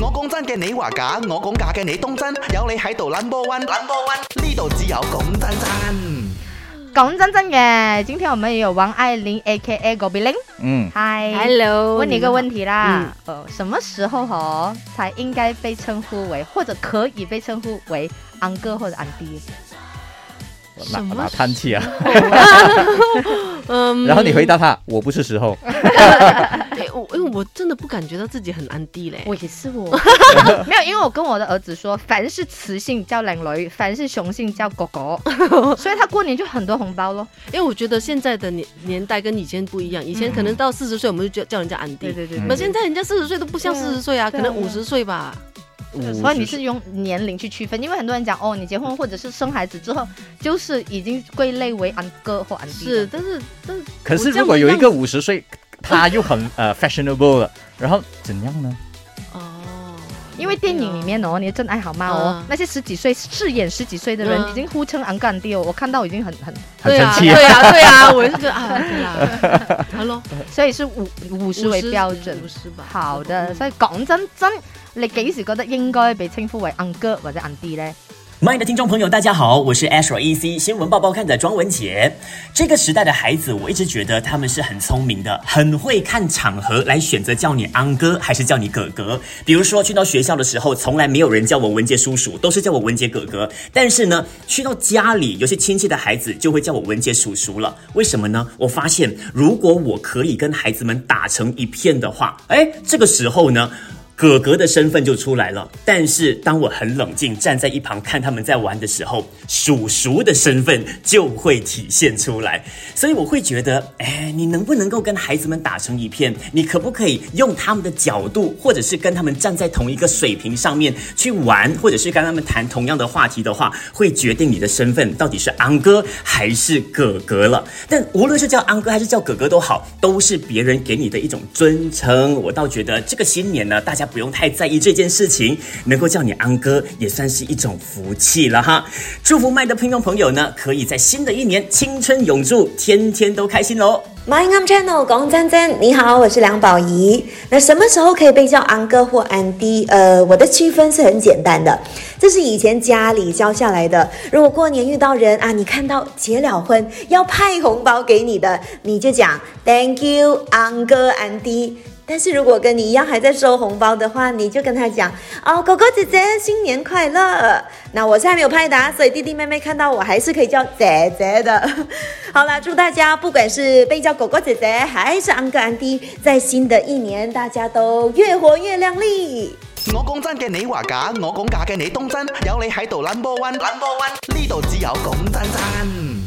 我讲真嘅，你话假；我讲假嘅，你当真。有你喺度 number one，number one 呢度只有讲真真。讲真真嘅，今天我们有王爱玲，A K A g o b l i n g 嗯，Hi，Hello。问你一个问题啦，呃，什么时候哦才应该被称呼为，或者可以被称呼为昂哥或者阿爹？哪哪叹气啊？嗯。然后你回答他，我不是时候。因为我真的不感觉到自己很安迪嘞，我也是我 没有，因为我跟我的儿子说，凡是雌性叫两牛，凡是雄性叫狗狗，所以他过年就很多红包咯。因为我觉得现在的年年代跟以前不一样，以前可能到四十岁我们就叫叫人家安迪，对对对，可现在人家四十岁都不像四十岁啊，可能五十岁吧。所以你是用年龄去区分，因为很多人讲哦，你结婚或者是生孩子之后，就是已经归类为安哥或安弟。是，但是，但可是如果有一个五十岁。他又很呃 fashionable，了，然后怎样呢？哦，因为电影里面哦，你的真爱好吗哦，那些十几岁饰演十几岁的人已经呼称 u n c 弟哦，我看到已经很很很生气，对啊，对啊，我是觉得啊，好咯，所以是五五十为标准，五十吧。好的，所以讲真真，你几时觉得应该被称呼为 u 哥或者 u n c 呢？亲的听众朋友，大家好，我是 ASHRAE C 新闻报报看的庄文杰。这个时代的孩子，我一直觉得他们是很聪明的，很会看场合来选择叫你安哥还是叫你哥哥。比如说去到学校的时候，从来没有人叫我文杰叔叔，都是叫我文杰哥哥。但是呢，去到家里，有些亲戚的孩子就会叫我文杰叔叔了。为什么呢？我发现如果我可以跟孩子们打成一片的话，哎，这个时候呢。哥哥的身份就出来了，但是当我很冷静站在一旁看他们在玩的时候，叔叔的身份就会体现出来。所以我会觉得，哎，你能不能够跟孩子们打成一片？你可不可以用他们的角度，或者是跟他们站在同一个水平上面去玩，或者是跟他们谈同样的话题的话，会决定你的身份到底是昂哥还是哥哥了。但无论是叫昂哥还是叫哥哥都好，都是别人给你的一种尊称。我倒觉得这个新年呢，大家。不用太在意这件事情，能够叫你安哥也算是一种福气了哈。祝福麦的听众朋友呢，可以在新的一年青春永驻，天天都开心哦。My n a m e Channel，关真真，你好，我是梁宝仪。那什么时候可以被叫安哥或安迪？呃，我的区分是很简单的，这是以前家里教下来的。如果过年遇到人啊，你看到结了婚要派红包给你的，你就讲 Thank you，安哥安迪。但是如果跟你一样还在收红包的话，你就跟他讲哦，狗狗姐姐新年快乐。那我现在没有拍的，所以弟弟妹妹看到我还是可以叫姐姐的。好了，祝大家不管是被叫狗狗姐姐还是安哥安弟，在新的一年大家都越活越靓丽。我讲真嘅，你话假；我讲假嘅，你当真。有你喺度，number one number one，呢度只有讲真真。